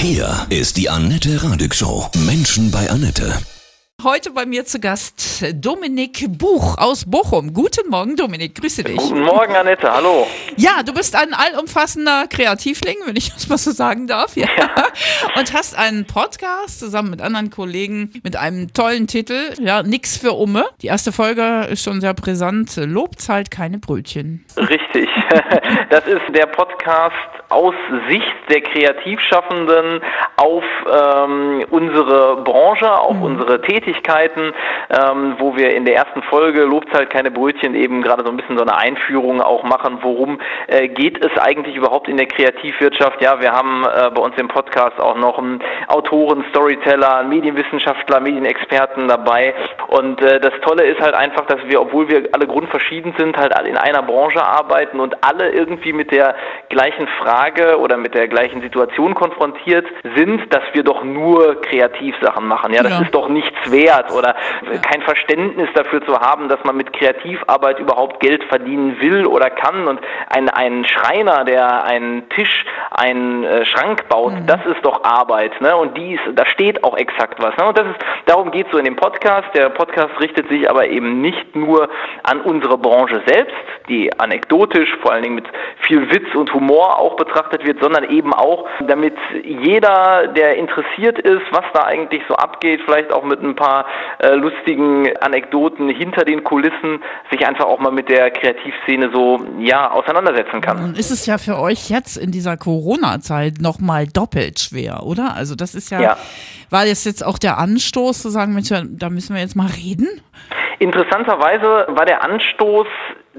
Hier ist die Annette Radig Show. Menschen bei Annette. Heute bei mir zu Gast Dominik Buch aus Bochum. Guten Morgen, Dominik. Grüße dich. Guten Morgen, Annette. Hallo. Ja, du bist ein allumfassender Kreativling, wenn ich das mal so sagen darf. Ja. ja. Und hast einen Podcast zusammen mit anderen Kollegen mit einem tollen Titel. Ja, Nix für Umme. Die erste Folge ist schon sehr brisant. Lob zahlt keine Brötchen. Richtig. Das ist der Podcast aus Sicht der Kreativschaffenden auf ähm, unsere Branche, auf mhm. unsere Tätigkeiten, ähm, wo wir in der ersten Folge Lobzeit keine Brötchen eben gerade so ein bisschen so eine Einführung auch machen, worum äh, geht es eigentlich überhaupt in der Kreativwirtschaft. Ja, wir haben äh, bei uns im Podcast auch noch einen Autoren, Storyteller, Medienwissenschaftler, Medienexperten dabei und äh, das Tolle ist halt einfach, dass wir, obwohl wir alle grundverschieden sind, halt alle in einer Branche arbeiten und alle irgendwie mit der gleichen Frage oder mit der gleichen Situation konfrontiert sind, dass wir doch nur Kreativsachen machen. Ja, das ja. ist doch nichts wert oder ja. kein Verständnis dafür zu haben, dass man mit Kreativarbeit überhaupt Geld verdienen will oder kann. Und ein, ein Schreiner, der einen Tisch, einen äh, Schrank baut, mhm. das ist doch Arbeit. Ne? Und dies, da steht auch exakt was. Ne? Und das ist, darum geht es so in dem Podcast. Der Podcast richtet sich aber eben nicht nur an unsere Branche selbst, die anekdotisch, vor allen Dingen mit viel Witz und Humor auch betrachtet wird, sondern eben auch, damit jeder, der interessiert ist, was da eigentlich so abgeht, vielleicht auch mit ein paar äh, lustigen Anekdoten hinter den Kulissen, sich einfach auch mal mit der Kreativszene so ja auseinandersetzen kann. Nun ist es ja für euch jetzt in dieser Corona-Zeit nochmal doppelt schwer, oder? Also das ist ja, ja. war das jetzt auch der Anstoß zu sagen, Mensch, da müssen wir jetzt mal reden? Interessanterweise war der Anstoß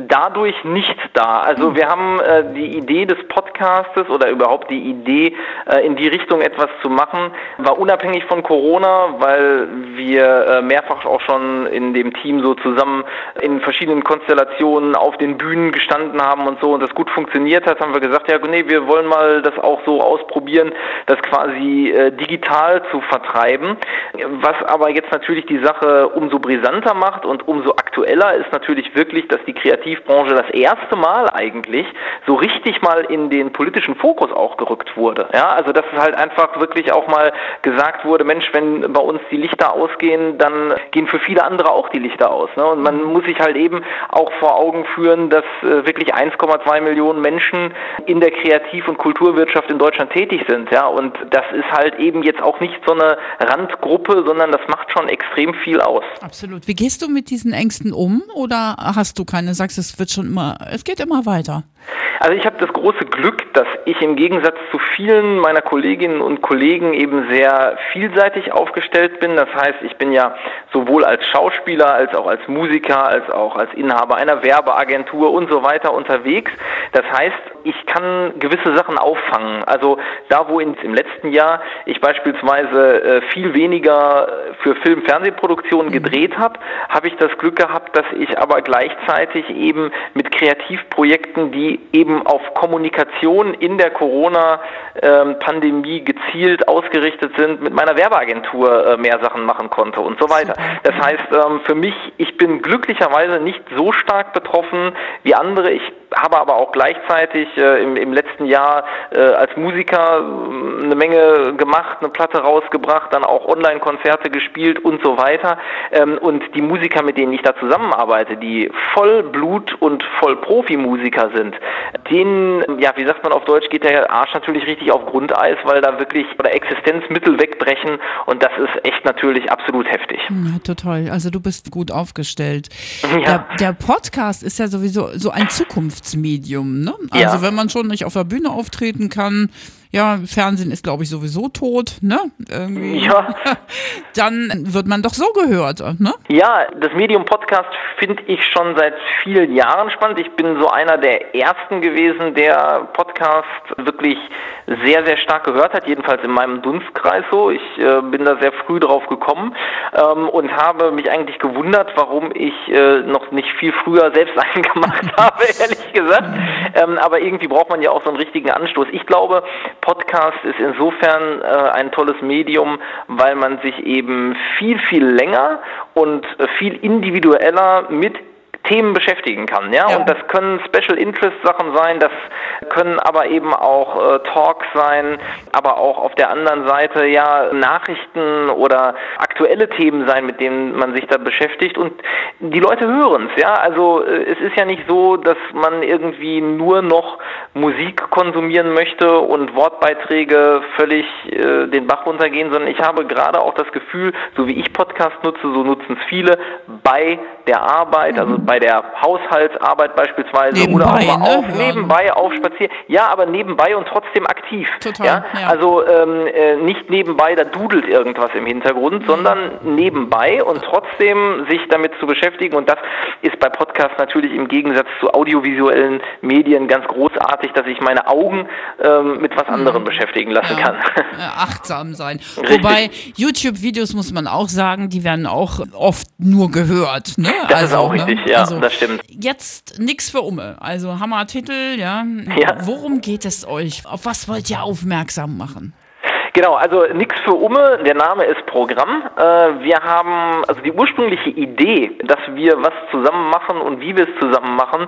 dadurch nicht da. Also hm. wir haben äh, die Idee des Podcastes oder überhaupt die Idee, äh, in die Richtung etwas zu machen, war unabhängig von Corona, weil wir äh, mehrfach auch schon in dem Team so zusammen in verschiedenen Konstellationen auf den Bühnen gestanden haben und so und das gut funktioniert hat, haben wir gesagt, ja nee, wir wollen mal das auch so ausprobieren, das quasi äh, digital zu vertreiben. Was aber jetzt natürlich die Sache umso brisanter macht und umso aktueller ist natürlich wirklich, dass die Kreativität Kreativbranche das erste Mal eigentlich so richtig mal in den politischen Fokus auch gerückt wurde. Ja, also dass es halt einfach wirklich auch mal gesagt wurde, Mensch, wenn bei uns die Lichter ausgehen, dann gehen für viele andere auch die Lichter aus. Ne? Und man muss sich halt eben auch vor Augen führen, dass äh, wirklich 1,2 Millionen Menschen in der Kreativ- und Kulturwirtschaft in Deutschland tätig sind. Ja, und das ist halt eben jetzt auch nicht so eine Randgruppe, sondern das macht schon extrem viel aus. Absolut. Wie gehst du mit diesen Ängsten um oder hast du keine? Sagst es wird schon immer, es geht immer weiter. Also ich habe das große Glück, dass ich im Gegensatz zu vielen meiner Kolleginnen und Kollegen eben sehr vielseitig aufgestellt bin. Das heißt, ich bin ja sowohl als Schauspieler als auch als Musiker, als auch als Inhaber einer Werbeagentur und so weiter unterwegs. Das heißt, ich kann gewisse Sachen auffangen. Also da, wo in, im letzten Jahr ich beispielsweise äh, viel weniger für Film, Fernsehproduktionen mhm. gedreht habe, habe ich das Glück gehabt, dass ich aber gleichzeitig eben mit Kreativprojekten, die eben auf Kommunikation in der Corona-Pandemie gezielt ausgerichtet sind, mit meiner Werbeagentur äh, mehr Sachen machen konnte und so weiter. Das heißt, ähm, für mich, ich bin glücklicherweise nicht so stark betroffen wie andere. Ich habe aber auch gleichzeitig äh, im, im letzten Jahr äh, als Musiker äh, eine Menge gemacht, eine Platte rausgebracht, dann auch Online-Konzerte gespielt und so weiter. Ähm, und die Musiker, mit denen ich da zusammenarbeite, die voll Blut und voll Profimusiker sind, denen, ja, wie sagt man auf Deutsch, geht der Arsch natürlich richtig auf Grundeis, weil da wirklich oder Existenzmittel wegbrechen und das ist echt natürlich absolut heftig. Ja, total. Also du bist gut aufgestellt. Ja. Der, der Podcast ist ja sowieso so ein Zukunftsmedium, ne? Also ja. wenn man schon nicht auf der Bühne auftreten kann, ja, Fernsehen ist, glaube ich, sowieso tot, ne? Irgendwie. Ja. Dann wird man doch so gehört, ne? Ja, das Medium Podcast finde ich schon seit vielen Jahren spannend. Ich bin so einer der ersten gewesen, der Podcast wirklich sehr, sehr stark gehört hat, jedenfalls in meinem Dunstkreis so. Ich äh, bin da sehr früh drauf gekommen ähm, und habe mich eigentlich gewundert, warum ich äh, noch nicht viel früher selbst einen gemacht habe, ehrlich gesagt. Ähm, aber irgendwie braucht man ja auch so einen richtigen Anstoß. Ich glaube, Podcast ist insofern äh, ein tolles Medium, weil man sich eben viel, viel länger und äh, viel individueller mit Themen beschäftigen kann. Ja? ja. Und das können Special Interest Sachen sein, das können aber eben auch äh, Talks sein, aber auch auf der anderen Seite ja Nachrichten oder aktuelle Themen sein, mit denen man sich da beschäftigt. Und die Leute hören es. Ja? Also äh, es ist ja nicht so, dass man irgendwie nur noch Musik konsumieren möchte und Wortbeiträge völlig äh, den Bach runtergehen, sondern ich habe gerade auch das Gefühl, so wie ich Podcast nutze, so nutzen es viele bei der Arbeit, also mhm. bei der Haushaltsarbeit beispielsweise nebenbei, oder auch mal ne? auf, nebenbei aufspazieren. Ja, aber nebenbei und trotzdem aktiv. Total, ja? ja. Also ähm, äh, nicht nebenbei, da dudelt irgendwas im Hintergrund, mhm. Sondern nebenbei und trotzdem sich damit zu beschäftigen. Und das ist bei Podcasts natürlich im Gegensatz zu audiovisuellen Medien ganz großartig, dass ich meine Augen ähm, mit was anderem mhm. beschäftigen lassen ja. kann. achtsam sein. Richtig. Wobei YouTube-Videos muss man auch sagen, die werden auch oft nur gehört. Ne? Das also, ist auch ne? richtig, ja, also, das stimmt. Jetzt nichts für Umme. Also Hammer-Titel, ja. ja. Worum geht es euch? Auf was wollt ihr aufmerksam machen? Genau, also nix für Umme, der Name ist Programm. Äh, wir haben, also die ursprüngliche Idee, dass wir was zusammen machen und wie wir es zusammen machen,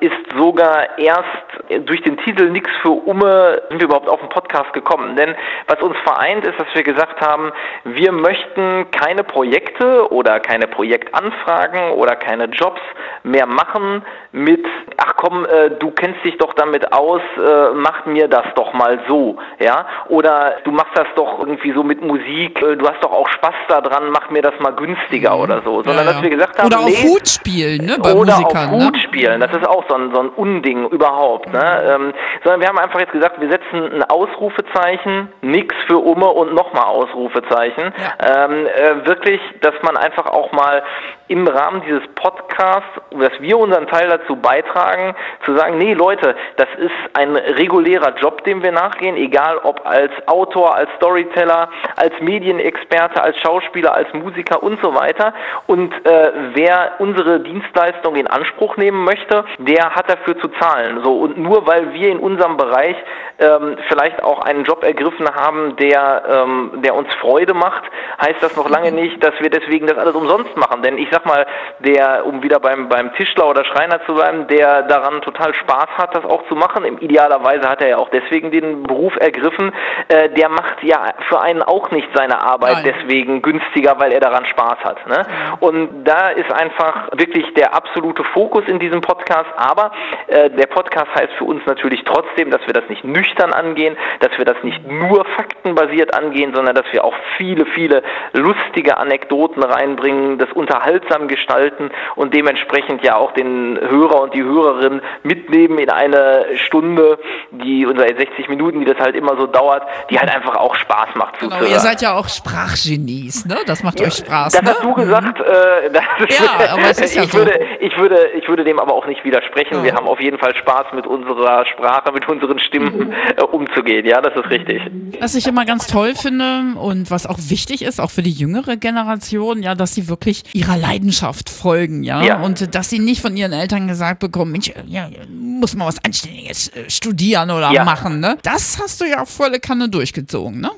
ist sogar erst durch den Titel Nix für Umme sind wir überhaupt auf den Podcast gekommen. Denn was uns vereint ist, dass wir gesagt haben, wir möchten keine Projekte oder keine Projektanfragen oder keine Jobs mehr machen mit, ach komm, äh, du kennst dich doch damit aus, äh, mach mir das doch mal so, ja, oder du machst das doch irgendwie so mit Musik, äh, du hast doch auch Spaß daran, mach mir das mal günstiger mhm. oder so, sondern ja, ja. dass wir gesagt haben, oder nee, auf Hut spielen, ne, bei oder Musikern, auf Hut ne? spielen, das ist auch so ein, so ein Unding überhaupt, ne, ähm, sondern wir haben einfach jetzt gesagt, wir setzen ein Ausrufezeichen, nix für Umme und nochmal Ausrufezeichen, ja. ähm, äh, wirklich, dass man einfach auch mal im Rahmen dieses Podcasts, dass wir unseren Teil dazu beitragen, zu sagen, nee Leute, das ist ein regulärer Job, dem wir nachgehen, egal ob als Autor, als Storyteller, als Medienexperte, als Schauspieler, als Musiker und so weiter. Und äh, wer unsere Dienstleistung in Anspruch nehmen möchte, der hat dafür zu zahlen. So und nur weil wir in unserem Bereich ähm, vielleicht auch einen Job ergriffen haben, der ähm, der uns Freude macht, heißt das noch lange nicht, dass wir deswegen das alles umsonst machen. Denn ich sag mal, der, um wieder beim, beim Tischler oder Schreiner zu bleiben, der daran total Spaß hat, das auch zu machen. Im idealerweise hat er ja auch deswegen den Beruf ergriffen. Äh, der macht ja für einen auch nicht seine Arbeit Nein. deswegen günstiger, weil er daran Spaß hat. Ne? Und da ist einfach wirklich der absolute Fokus in diesem Podcast. Aber äh, der Podcast heißt für uns natürlich trotzdem, dass wir das nicht nüchtern angehen, dass wir das nicht nur faktenbasiert angehen, sondern dass wir auch viele, viele lustige Anekdoten reinbringen, das unterhaltsam gestalten und dementsprechend ja auch den Hörer und die Hörerin mitnehmen in eine Stunde, die unser 60 Minuten, die das halt immer so dauert, die halt einfach auch Spaß macht genau, zuzuhören. Ihr seid ja auch Sprachgenies, ne? Das macht ja, euch Spaß. Das ne? hast du gesagt. Mhm. Äh, ja, aber es ist ja ich so. würde, ich würde, ich würde dem aber auch nicht widersprechen. Oh. Wir haben auf jeden Fall Spaß mit unserer Sprache, mit unseren Stimmen mhm. äh, umzugehen. Ja, das ist richtig. Was ich immer ganz toll finde und was auch wichtig ist, auch für die jüngere Generation, ja, dass sie wirklich ihrer Leidenschaft folgen, ja, ja. und dass sie nicht von ihren Eltern gesagt bekommen, Mensch, ja, muss mal was Anständiges äh, studieren oder ja. machen, ne? Das hast du ja volle Kanne durchgezogen, ne?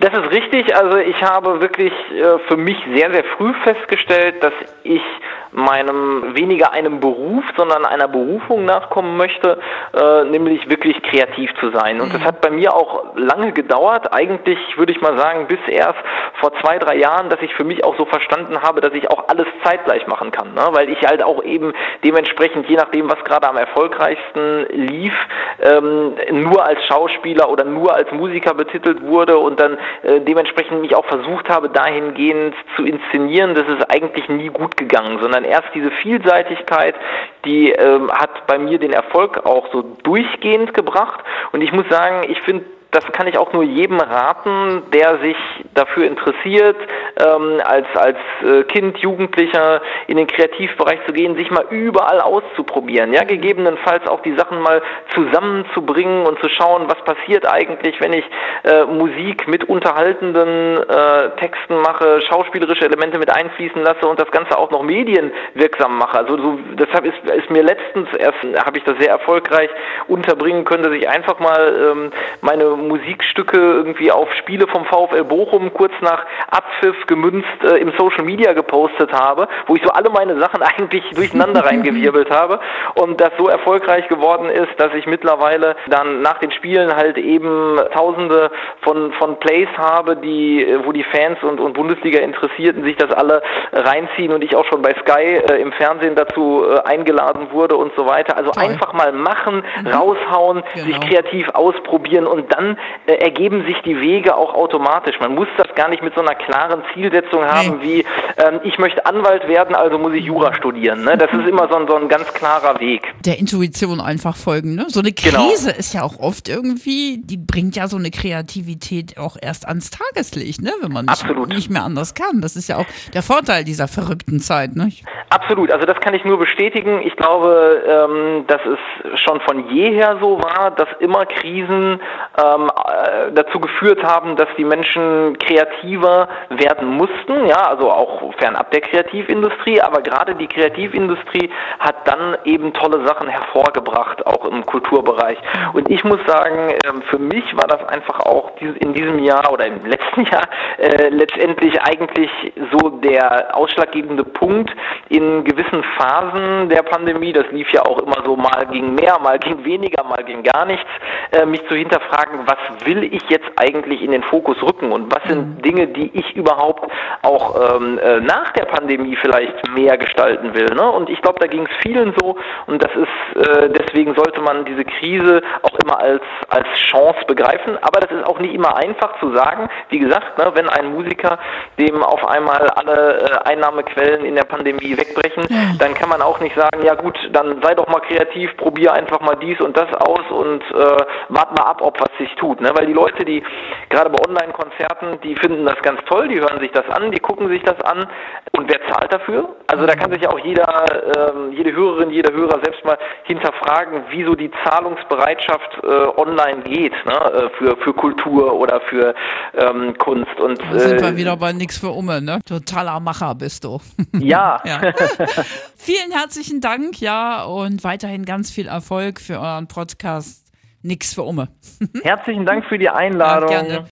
Das ist richtig. Also ich habe wirklich äh, für mich sehr, sehr früh festgestellt, dass ich meinem weniger einem Beruf, sondern einer Berufung nachkommen möchte, äh, nämlich wirklich kreativ zu sein. Und das mhm. hat bei mir auch lange gedauert. Eigentlich würde ich mal sagen, bis erst vor zwei, drei Jahren, dass ich für mich auch so verstanden habe, dass ich auch alles zeitgleich machen kann. Ne? Weil ich halt auch eben dementsprechend, je nachdem, was gerade am erfolgreichsten lief, ähm, nur als Schauspieler oder nur als Musiker betitelt wurde und dann äh, dementsprechend mich auch versucht habe, dahingehend zu inszenieren. Das ist eigentlich nie gut gegangen, sondern sondern erst diese Vielseitigkeit, die ähm, hat bei mir den Erfolg auch so durchgehend gebracht. Und ich muss sagen, ich finde das kann ich auch nur jedem raten, der sich dafür interessiert, ähm, als, als äh, Kind, Jugendlicher in den Kreativbereich zu gehen, sich mal überall auszuprobieren. Ja, gegebenenfalls auch die Sachen mal zusammenzubringen und zu schauen, was passiert eigentlich, wenn ich äh, Musik mit unterhaltenden äh, Texten mache, schauspielerische Elemente mit einfließen lasse und das Ganze auch noch medienwirksam mache. Also so, deshalb ist, ist mir letztens erst, habe ich das sehr erfolgreich unterbringen können, dass ich einfach mal ähm, meine Musikstücke irgendwie auf Spiele vom VfL Bochum kurz nach Abpfiff gemünzt äh, im Social Media gepostet habe, wo ich so alle meine Sachen eigentlich durcheinander reingewirbelt habe und das so erfolgreich geworden ist, dass ich mittlerweile dann nach den Spielen halt eben tausende von, von Plays habe, die, wo die Fans und, und Bundesliga-Interessierten sich das alle reinziehen und ich auch schon bei Sky äh, im Fernsehen dazu äh, eingeladen wurde und so weiter. Also Toll. einfach mal machen, mhm. raushauen, genau. sich kreativ ausprobieren und dann äh, ergeben sich die Wege auch automatisch. Man muss das gar nicht mit so einer klaren Zielsetzung haben nee. wie ähm, ich möchte Anwalt werden, also muss ich Jura studieren. Ne? Das ist immer so ein, so ein ganz klarer Weg. Der Intuition einfach folgen. Ne? So eine genau. Krise genau. ist ja auch oft irgendwie, die bringt ja so eine Kreativität auch erst ans Tageslicht, ne? wenn man nicht, nicht mehr anders kann. Das ist ja auch der Vorteil dieser verrückten Zeit. Ne? Absolut, also das kann ich nur bestätigen. Ich glaube, ähm, dass es schon von jeher so war, dass immer Krisen ähm, äh, dazu geführt haben, dass die Menschen kreativer werden mussten, ja, also auch fernab der Kreativindustrie, aber gerade die Kreativindustrie hat dann eben tolle Sachen hervorgebracht, auch im Kulturbereich. Und ich muss sagen, ähm, für mich war das einfach auch in diesem Jahr oder im letzten Jahr äh, letztendlich eigentlich so der ausschlaggebende Punkt, in gewissen Phasen der Pandemie, das lief ja auch immer so, mal ging mehr, mal ging weniger, mal ging gar nichts, äh, mich zu hinterfragen, was will ich jetzt eigentlich in den Fokus rücken und was sind mhm. Dinge, die ich überhaupt auch ähm, äh, nach der Pandemie vielleicht mehr gestalten will. Ne? Und ich glaube, da ging es vielen so und das ist, äh, deswegen sollte man diese Krise auch immer als, als Chance begreifen, aber das ist auch nicht immer einfach zu sagen. Wie gesagt, ne, wenn ein Musiker, dem auf einmal alle äh, Einnahmequellen in der Pandemie weg wegbrechen, ja. dann kann man auch nicht sagen, ja gut, dann sei doch mal kreativ, probier einfach mal dies und das aus und äh, wart mal ab, ob was sich tut. Ne? Weil die Leute, die gerade bei Online-Konzerten, die finden das ganz toll, die hören sich das an, die gucken sich das an und wer zahlt dafür? Also da kann sich ja auch jeder, äh, jede Hörerin, jeder Hörer selbst mal hinterfragen, wieso die Zahlungsbereitschaft äh, online geht ne? Äh, für, für Kultur oder für ähm, Kunst. Und, da sind wir äh, wieder bei nix für Umme, ne? Totaler Macher bist du. Ja. ja. Vielen herzlichen Dank, ja, und weiterhin ganz viel Erfolg für euren Podcast. Nix für Umme. Herzlichen Dank für die Einladung. Ja, gerne.